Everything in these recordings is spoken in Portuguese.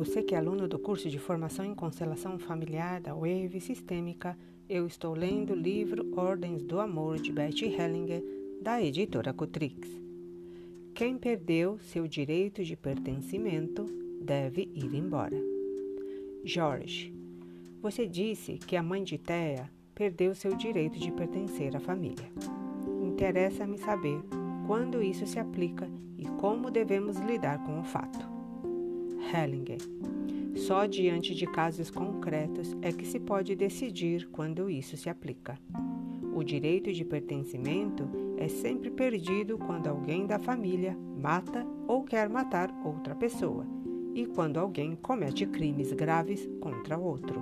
Você que é aluno do curso de formação em constelação familiar da Wave Sistêmica, eu estou lendo o livro Ordens do Amor de Betty Hellinger, da editora Cutrix. Quem perdeu seu direito de pertencimento deve ir embora. Jorge, você disse que a mãe de Thea perdeu seu direito de pertencer à família. Interessa-me saber quando isso se aplica e como devemos lidar com o fato. Hellinger. Só diante de casos concretos é que se pode decidir quando isso se aplica. O direito de pertencimento é sempre perdido quando alguém da família mata ou quer matar outra pessoa e quando alguém comete crimes graves contra outro,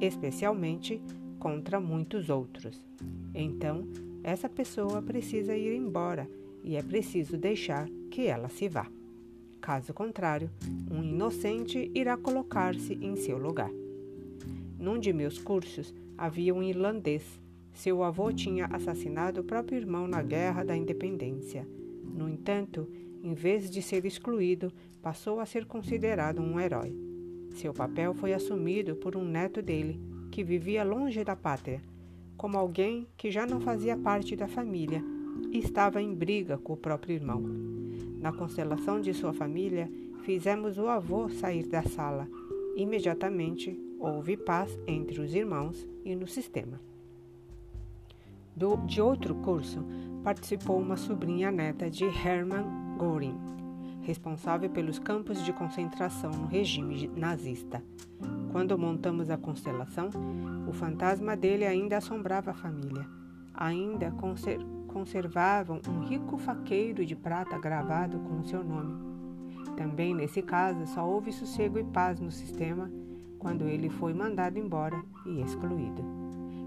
especialmente contra muitos outros. Então, essa pessoa precisa ir embora e é preciso deixar que ela se vá. Caso contrário, um inocente irá colocar-se em seu lugar. Num de meus cursos havia um irlandês. Seu avô tinha assassinado o próprio irmão na Guerra da Independência. No entanto, em vez de ser excluído, passou a ser considerado um herói. Seu papel foi assumido por um neto dele, que vivia longe da pátria, como alguém que já não fazia parte da família e estava em briga com o próprio irmão. Na constelação de sua família, fizemos o avô sair da sala. Imediatamente houve paz entre os irmãos e no sistema. Do, de outro curso, participou uma sobrinha neta de Hermann Göring, responsável pelos campos de concentração no regime nazista. Quando montamos a constelação, o fantasma dele ainda assombrava a família. Ainda conservava conservavam um rico faqueiro de prata gravado com o seu nome. Também nesse caso só houve sossego e paz no sistema quando ele foi mandado embora e excluído.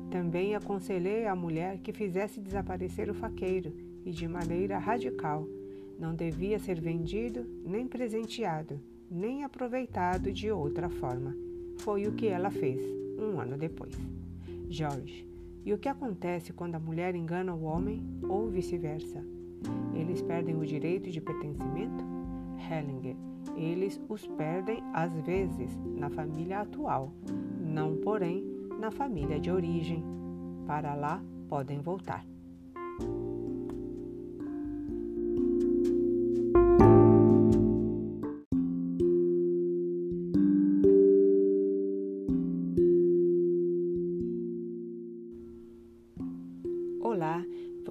Também aconselhei a mulher que fizesse desaparecer o faqueiro e de maneira radical. Não devia ser vendido, nem presenteado, nem aproveitado de outra forma. Foi o que ela fez um ano depois. George e o que acontece quando a mulher engana o homem ou vice-versa? Eles perdem o direito de pertencimento? Hellinger. Eles os perdem às vezes na família atual, não porém na família de origem. Para lá podem voltar.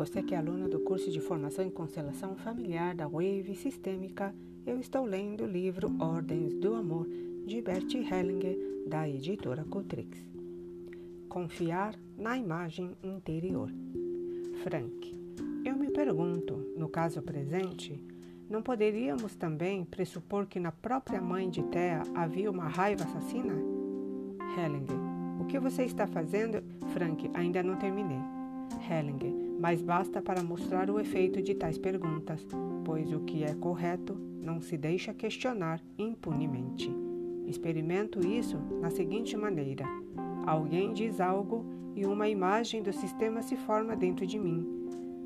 Você que é aluna do curso de formação em constelação familiar da Wave Sistêmica, eu estou lendo o livro Ordens do Amor de Bert Hellinger, da editora Cotrix. Confiar na imagem interior. Frank, eu me pergunto, no caso presente, não poderíamos também pressupor que na própria mãe de Thea havia uma raiva assassina? Hellinger, o que você está fazendo? Frank, ainda não terminei. Hellinger, mas basta para mostrar o efeito de tais perguntas, pois o que é correto não se deixa questionar impunemente. Experimento isso na seguinte maneira: alguém diz algo e uma imagem do sistema se forma dentro de mim.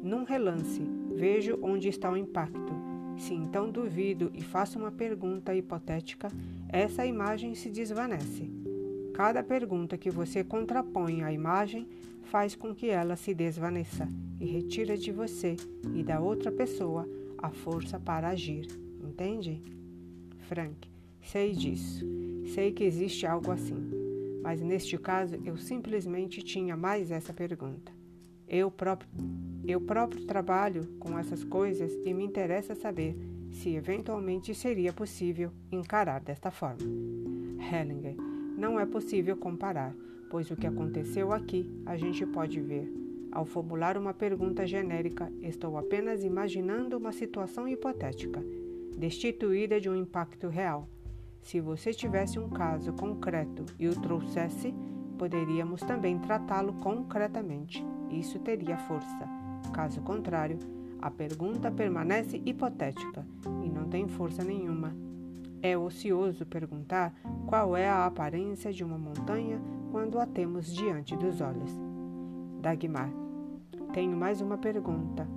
Num relance, vejo onde está o impacto. Se então duvido e faço uma pergunta hipotética, essa imagem se desvanece. Cada pergunta que você contrapõe à imagem faz com que ela se desvaneça e retira de você e da outra pessoa a força para agir. Entende? Frank, sei disso. Sei que existe algo assim. Mas neste caso eu simplesmente tinha mais essa pergunta. Eu próprio, eu próprio trabalho com essas coisas e me interessa saber se eventualmente seria possível encarar desta forma. Hellinger, não é possível comparar pois o que aconteceu aqui a gente pode ver. Ao formular uma pergunta genérica, estou apenas imaginando uma situação hipotética, destituída de um impacto real. Se você tivesse um caso concreto e o trouxesse, poderíamos também tratá-lo concretamente. Isso teria força. Caso contrário, a pergunta permanece hipotética e não tem força nenhuma. É ocioso perguntar qual é a aparência de uma montanha quando a temos diante dos olhos. Dagmar, tenho mais uma pergunta.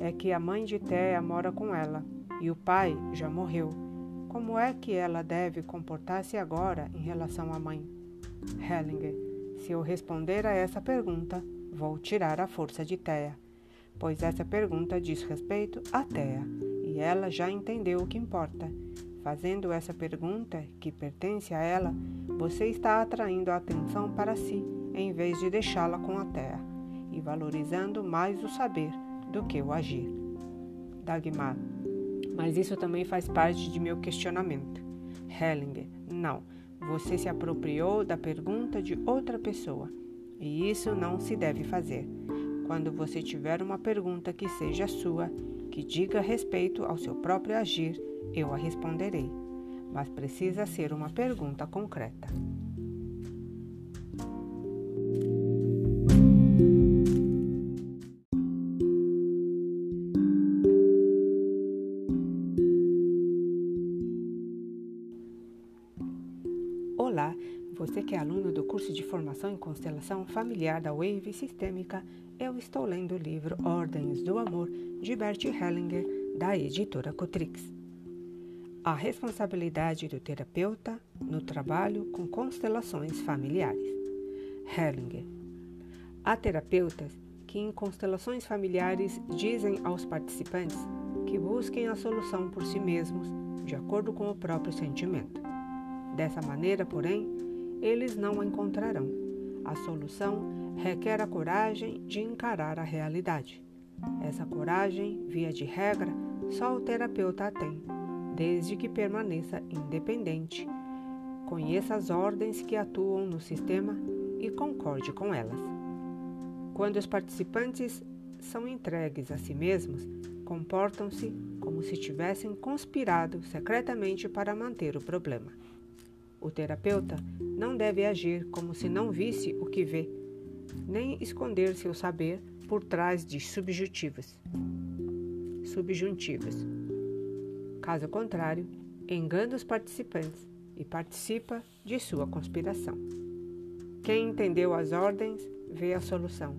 É que a mãe de Thea mora com ela e o pai já morreu. Como é que ela deve comportar-se agora em relação à mãe? Hellinger, se eu responder a essa pergunta, vou tirar a força de Thea, pois essa pergunta diz respeito a Thea e ela já entendeu o que importa. Fazendo essa pergunta, que pertence a ela, você está atraindo a atenção para si, em vez de deixá-la com a Thea, e valorizando mais o saber do que o agir. Dagmar, mas isso também faz parte de meu questionamento. Hellinger, não. Você se apropriou da pergunta de outra pessoa. E isso não se deve fazer. Quando você tiver uma pergunta que seja sua, que diga respeito ao seu próprio agir, eu a responderei. Mas precisa ser uma pergunta concreta. Olá, você que é aluno do curso de formação em constelação familiar da Wave Sistêmica, eu estou lendo o livro Ordens do Amor de Bert Hellinger, da editora Cotrix. A responsabilidade do terapeuta no trabalho com constelações familiares. Hellinger. Há terapeutas que em constelações familiares dizem aos participantes que busquem a solução por si mesmos, de acordo com o próprio sentimento. Dessa maneira, porém, eles não a encontrarão. A solução requer a coragem de encarar a realidade. Essa coragem, via de regra, só o terapeuta a tem, desde que permaneça independente, conheça as ordens que atuam no sistema e concorde com elas. Quando os participantes são entregues a si mesmos, comportam-se como se tivessem conspirado secretamente para manter o problema. O terapeuta não deve agir como se não visse o que vê, nem esconder seu saber por trás de subjuntivos. Subjuntivos. Caso contrário, engana os participantes e participa de sua conspiração. Quem entendeu as ordens vê a solução.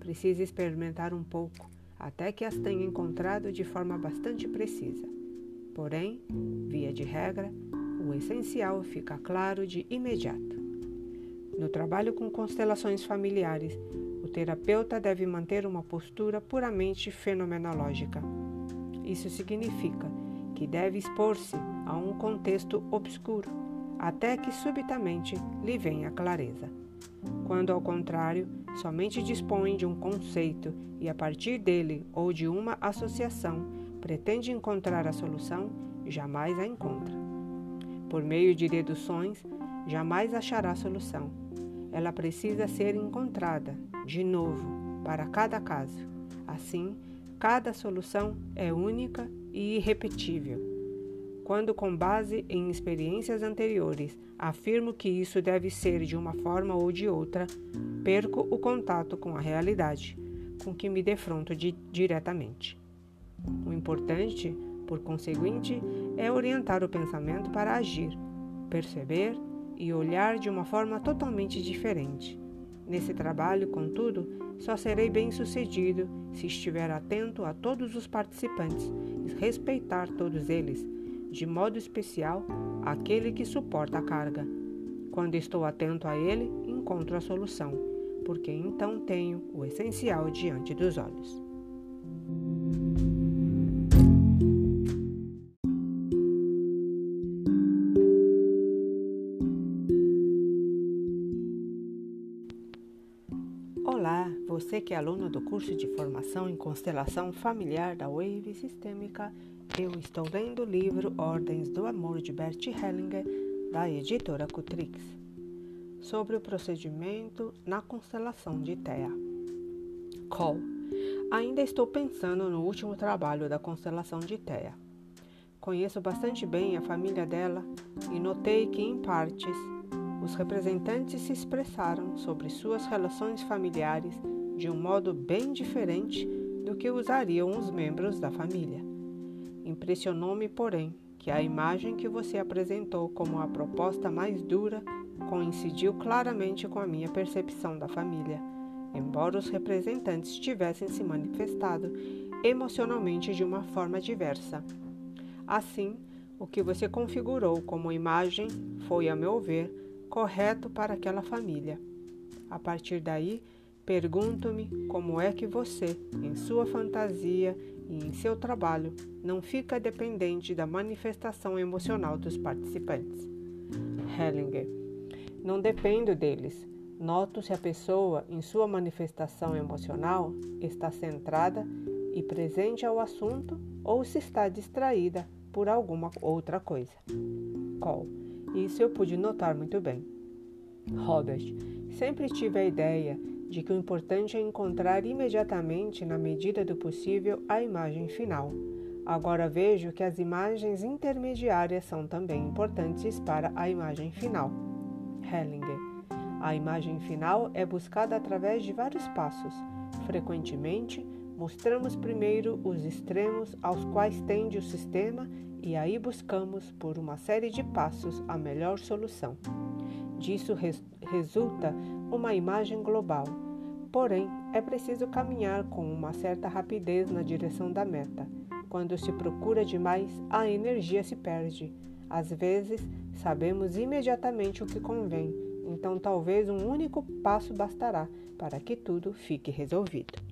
Precisa experimentar um pouco até que as tenha encontrado de forma bastante precisa. Porém, via de regra, o essencial fica claro de imediato. No trabalho com constelações familiares, o terapeuta deve manter uma postura puramente fenomenológica. Isso significa que deve expor-se a um contexto obscuro, até que subitamente lhe venha clareza. Quando, ao contrário, somente dispõe de um conceito e, a partir dele ou de uma associação, pretende encontrar a solução, jamais a encontra. Por meio de deduções, jamais achará solução. Ela precisa ser encontrada, de novo, para cada caso. Assim, cada solução é única e irrepetível. Quando, com base em experiências anteriores, afirmo que isso deve ser de uma forma ou de outra, perco o contato com a realidade, com que me defronto de, diretamente. O importante por conseguinte, é orientar o pensamento para agir, perceber e olhar de uma forma totalmente diferente. Nesse trabalho, contudo, só serei bem-sucedido se estiver atento a todos os participantes e respeitar todos eles, de modo especial aquele que suporta a carga. Quando estou atento a ele, encontro a solução, porque então tenho o essencial diante dos olhos. Que é aluno do curso de formação em constelação familiar da Wave Sistêmica, eu estou lendo o livro Ordens do Amor de Bert Hellinger, da editora Cutrix, sobre o procedimento na constelação de Thea. Call. Ainda estou pensando no último trabalho da constelação de Thea. Conheço bastante bem a família dela e notei que, em partes, os representantes se expressaram sobre suas relações familiares de um modo bem diferente do que usariam os membros da família. Impressionou-me, porém, que a imagem que você apresentou como a proposta mais dura coincidiu claramente com a minha percepção da família, embora os representantes tivessem se manifestado emocionalmente de uma forma diversa. Assim, O que você configurou como imagem foi, a meu ver, correto para aquela família. A partir daí, pergunto-me como é que você, em sua fantasia e em seu trabalho, não fica dependente da manifestação emocional dos participantes. Hellinger. Não dependo deles. Noto se a pessoa, em sua manifestação emocional, está centrada e presente ao assunto ou se está distraída por alguma outra coisa. Cole. Isso eu pude notar muito bem. Robert. Sempre tive a ideia de que o importante é encontrar imediatamente, na medida do possível, a imagem final. Agora vejo que as imagens intermediárias são também importantes para a imagem final. Hellinger. A imagem final é buscada através de vários passos. Frequentemente, mostramos primeiro os extremos aos quais tende o sistema e aí buscamos, por uma série de passos, a melhor solução. Disso res resulta uma imagem global. Porém, é preciso caminhar com uma certa rapidez na direção da meta. Quando se procura demais, a energia se perde. Às vezes, sabemos imediatamente o que convém, então talvez um único passo bastará para que tudo fique resolvido.